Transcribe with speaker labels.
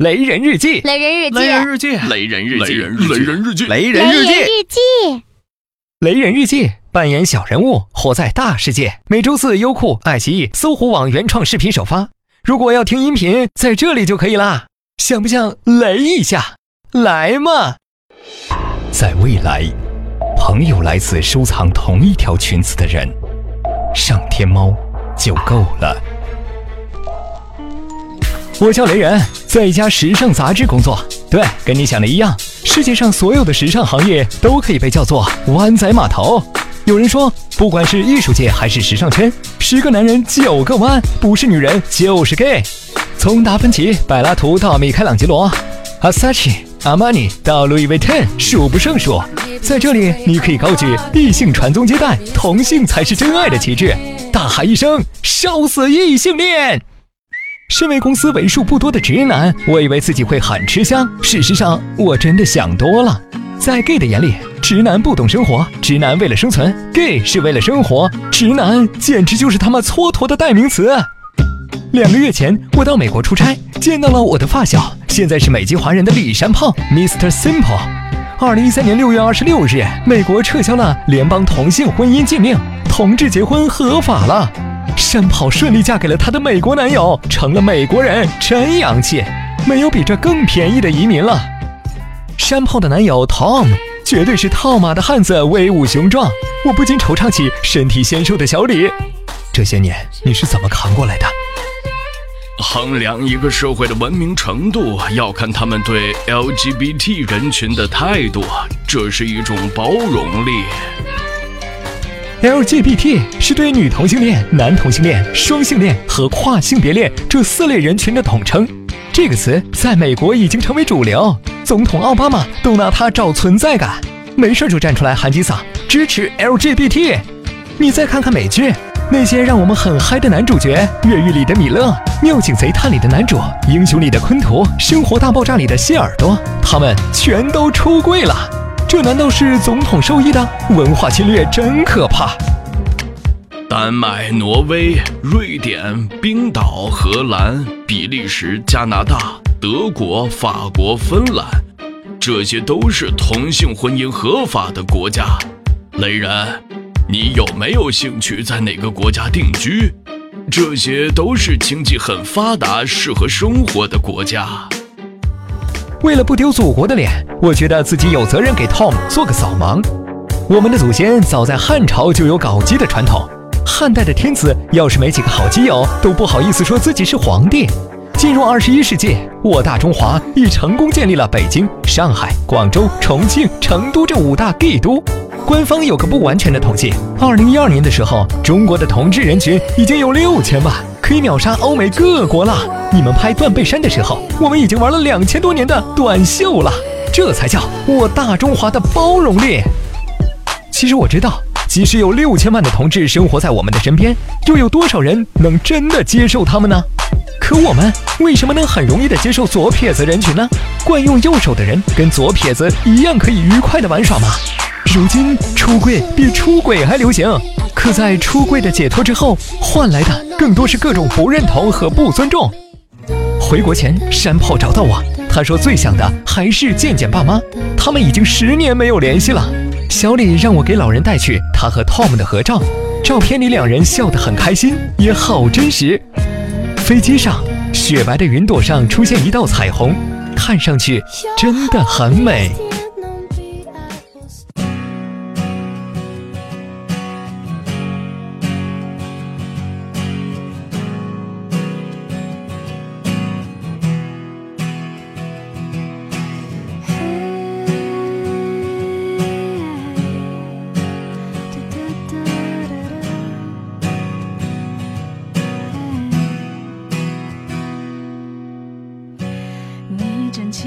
Speaker 1: 雷人日记，
Speaker 2: 雷人日记，
Speaker 3: 雷人日记，
Speaker 4: 雷人日记，
Speaker 3: 雷人日记，
Speaker 1: 雷
Speaker 2: 雷人日记，
Speaker 1: 雷人日记，扮演小人物，活在大世界。每周四，优酷、爱奇艺、搜狐网原创视频首发。如果要听音频，在这里就可以啦。想不想雷一下？来嘛！在未来，朋友来自收藏同一条裙子的人，上天猫就够了。我叫雷人，在一家时尚杂志工作。对，跟你想的一样，世界上所有的时尚行业都可以被叫做湾仔码头。有人说，不管是艺术界还是时尚圈，十个男人九个弯，不是女人就是 gay。从达芬奇、柏拉图到米开朗基罗，阿萨奇、阿玛尼到路易威登，数不胜数。在这里，你可以高举异性传宗接代、同性才是真爱的旗帜，大喊一声“烧死异性恋”。身为公司为数不多的直男，我以为自己会很吃香。事实上，我真的想多了。在 gay 的眼里，直男不懂生活，直男为了生存，gay 是为了生活，直男简直就是他妈蹉跎的代名词。两个月前，我到美国出差，见到了我的发小，现在是美籍华人的李山炮 Mr. Simple。二零一三年六月二十六日，美国撤销了联邦同性婚姻禁令，同志结婚合法了。山炮顺利嫁给了她的美国男友，成了美国人，真洋气！没有比这更便宜的移民了。山炮的男友 Tom 绝对是套马的汉子，威武雄壮。我不禁惆怅起身体纤瘦的小李。这些年你是怎么扛过来的？
Speaker 4: 衡量一个社会的文明程度，要看他们对 LGBT 人群的态度，这是一种包容力。
Speaker 1: LGBT 是对女同性恋、男同性恋、双性恋和跨性别恋这四类人群的统称。这个词在美国已经成为主流，总统奥巴马都拿它找存在感，没事就站出来喊几嗓支持 LGBT。你再看看美剧，那些让我们很嗨的男主角，《越狱》里的米勒，《妙警贼探》里的男主，《英雄》里的昆图，《生活大爆炸》里的谢耳朵，他们全都出柜了。这难道是总统授意的？文化侵略真可怕！
Speaker 4: 丹麦、挪威、瑞典、冰岛、荷兰、比利时、加拿大、德国、法国、芬兰，这些都是同性婚姻合法的国家。雷人，你有没有兴趣在哪个国家定居？这些都是经济很发达、适合生活的国家。
Speaker 1: 为了不丢祖国的脸，我觉得自己有责任给 Tom 做个扫盲。我们的祖先早在汉朝就有搞基的传统，汉代的天子要是没几个好基友，都不好意思说自己是皇帝。进入二十一世纪，我大中华已成功建立了北京、上海、广州、重庆、成都这五大帝都。官方有个不完全的统计，二零一二年的时候，中国的同志人群已经有六千万，可以秒杀欧美各国了。你们拍断背山的时候，我们已经玩了两千多年的短袖了，这才叫我大中华的包容力。其实我知道，即使有六千万的同志生活在我们的身边，又有多少人能真的接受他们呢？可我们为什么能很容易的接受左撇子人群呢？惯用右手的人跟左撇子一样可以愉快的玩耍吗？如今出柜比出轨还流行，可在出柜的解脱之后，换来的更多是各种不认同和不尊重。回国前，山炮找到我，他说最想的还是见见爸妈，他们已经十年没有联系了。小李让我给老人带去他和 Tom 的合照，照片里两人笑得很开心，也好真实。飞机上，雪白的云朵上出现一道彩虹，看上去真的很美。